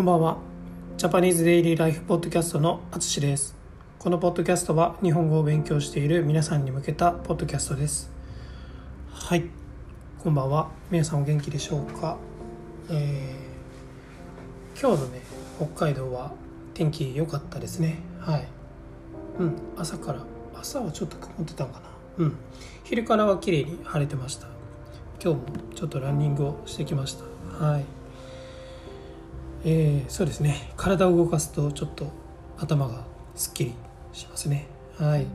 こんばんは。ジャパニーズデイリーライフポッドキャストのあつしです。このポッドキャストは日本語を勉強している皆さんに向けたポッドキャストです。はい。こんばんは。皆さんお元気でしょうか？えー今日のね、北海道は天気良かったですね。はい。うん、朝から、朝はちょっと曇ってたんかな。うん。昼からは綺麗に晴れてました。今日もちょっとランニングをしてきました。はい。えーそうですね。体を動かすとちょっと頭がすっきりしますね。はい。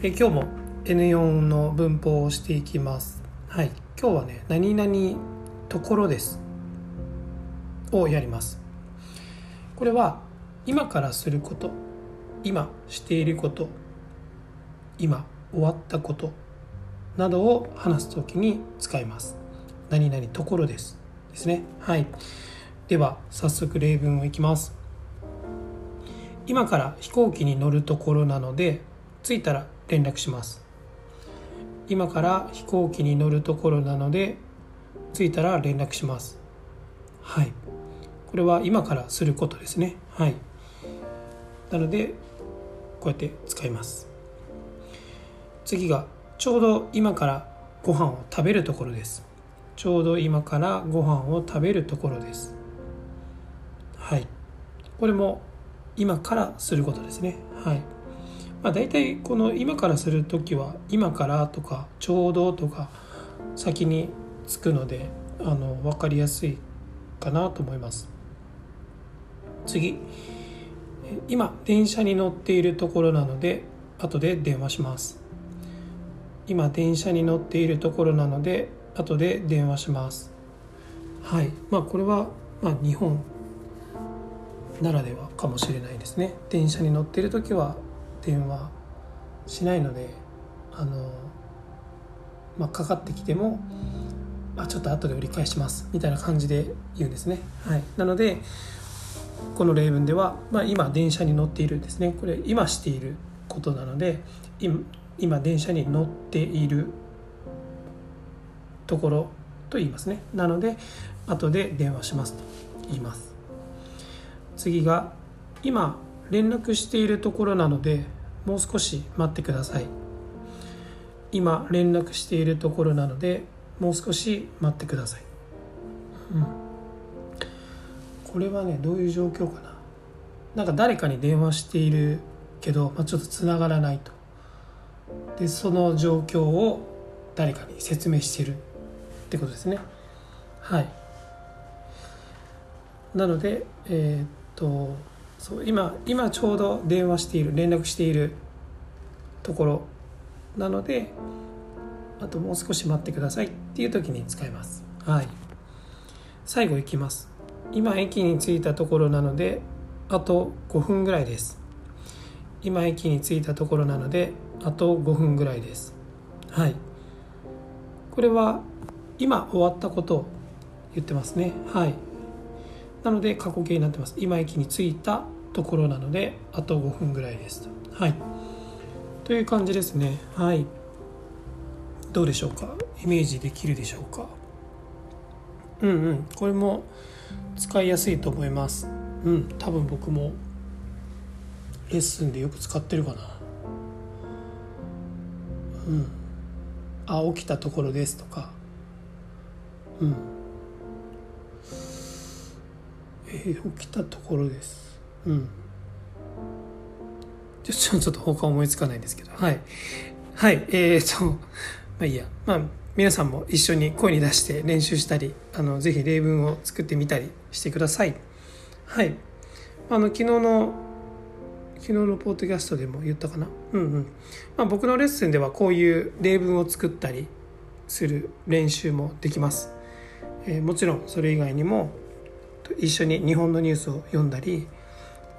で今日も N4 の文法をしていきます。はい。今日はね何々ところですをやります。これは今からすること今していること今終わったことなどを話すときに使います。何々ところです。ですね。はい。では早速例文をいきます。今から飛行機に乗るところなので着いたら連絡します。今から飛行機に乗るところなので着いたら連絡します。はい。これは今からすることですね。はい。なのでこうやって使います。次がちょうど今からご飯を食べるところです。ちょうど今からご飯を食べるところです。はい。これも今からすることですね。はい。まあ大体この今からする時は今からとかちょうどとか先につくのであの分かりやすいかなと思います。次。今電車に乗っているところなので後で電話します。今電車に乗っているところなので後で電話します。はい。まあこれはまあ日本ならではかもしれないですね。電車に乗ってる時は電話しないのであの、まあ、かかってきても、まあ、ちょっと後で折り返しますみたいな感じで言うんですね、はい、なのでこの例文では、まあ、今電車に乗っているですね。これ今していることなので今今電車に乗っているところと言いますね。なので後で電話しますと言います。次が今連絡しているところなのでもう少し待ってください。今連絡しているところなのでもう少し待ってください、うん、これはねどういう状況かな。なんか誰かに電話しているけど、まあ、ちょっとつながらないと。でその状況を誰かに説明してる。ってことですね。はい。なのでえーとそう今今ちょうど電話している連絡しているところなのであともう少し待ってくださいっていう時に使います。はい。最後いきます。今駅に着いたところなのであと5分ぐらいです。今駅に着いたところなのであと5分ぐらいです。はい。これは今終わったことを言ってますね。はい。なので過去形になってます。今駅に着いたところなのであと5分ぐらいですはい。という感じですね。はい。どうでしょうか？イメージできるでしょうか？うんうん。これも使いやすいと思います。うん。多分僕もレッスンでよく使ってるかな。うん。あ起きたところですとか。うん。えー、起きたところです。うん。ちょちょっと他思いつかないんですけど。はい。はい。えー、とまあいいや。まあ皆さんも一緒に声に出して練習したりあのぜひ例文を作ってみたりしてください。はい。あの昨日の昨日のポッドキャストでも言ったかな？うんうん、まあ、僕のレッスンではこういう例文を作ったりする練習もできます、えーもちろんそれ以外にも一緒に日本のニュースを読んだり、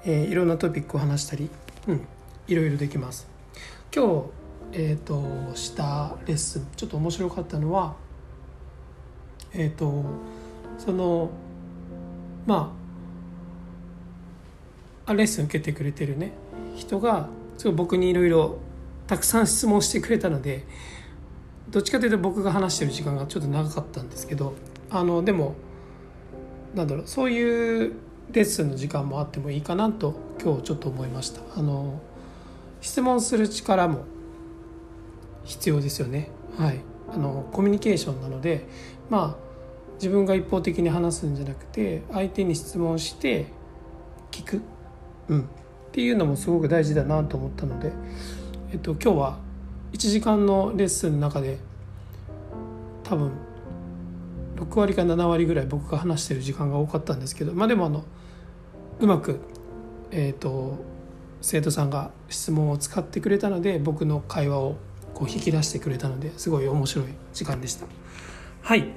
えーいろんなトピックを話したり、うん、いろいろできます。今日、えー、としたレッスンちょっと面白かったのはえっ、とそのまああレッスン受けてくれてるね人がすごい僕にいろいろたくさん質問してくれたのでどっちかというと僕が話してる時間がちょっと長かったんですけどあのでもなんだろうそういうレッスンの時間もあってもいいかなと今日ちょっと思いました。あの質問する力も必要ですよね。はい。あのコミュニケーションなのでまあ自分が一方的に話すんじゃなくて相手に質問して聞く、うん、っていうのもすごく大事だなと思ったので、えっと、今日は1時間のレッスンの中で多分6割か7割ぐらい僕が話してる時間が多かったんですけどまあでもあのうまく、えーと、生徒さんが質問を使ってくれたので僕の会話をこう引き出してくれたのですごい面白い時間でした。はい、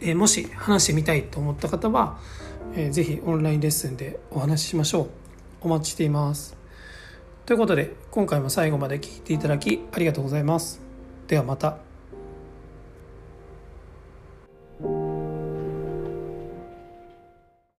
えー、もし話してみたいと思った方は、えー、ぜひオンラインレッスンでお話ししましょう。お待ちしています。ということで今回も最後まで聞いていただきありがとうございます。ではまた。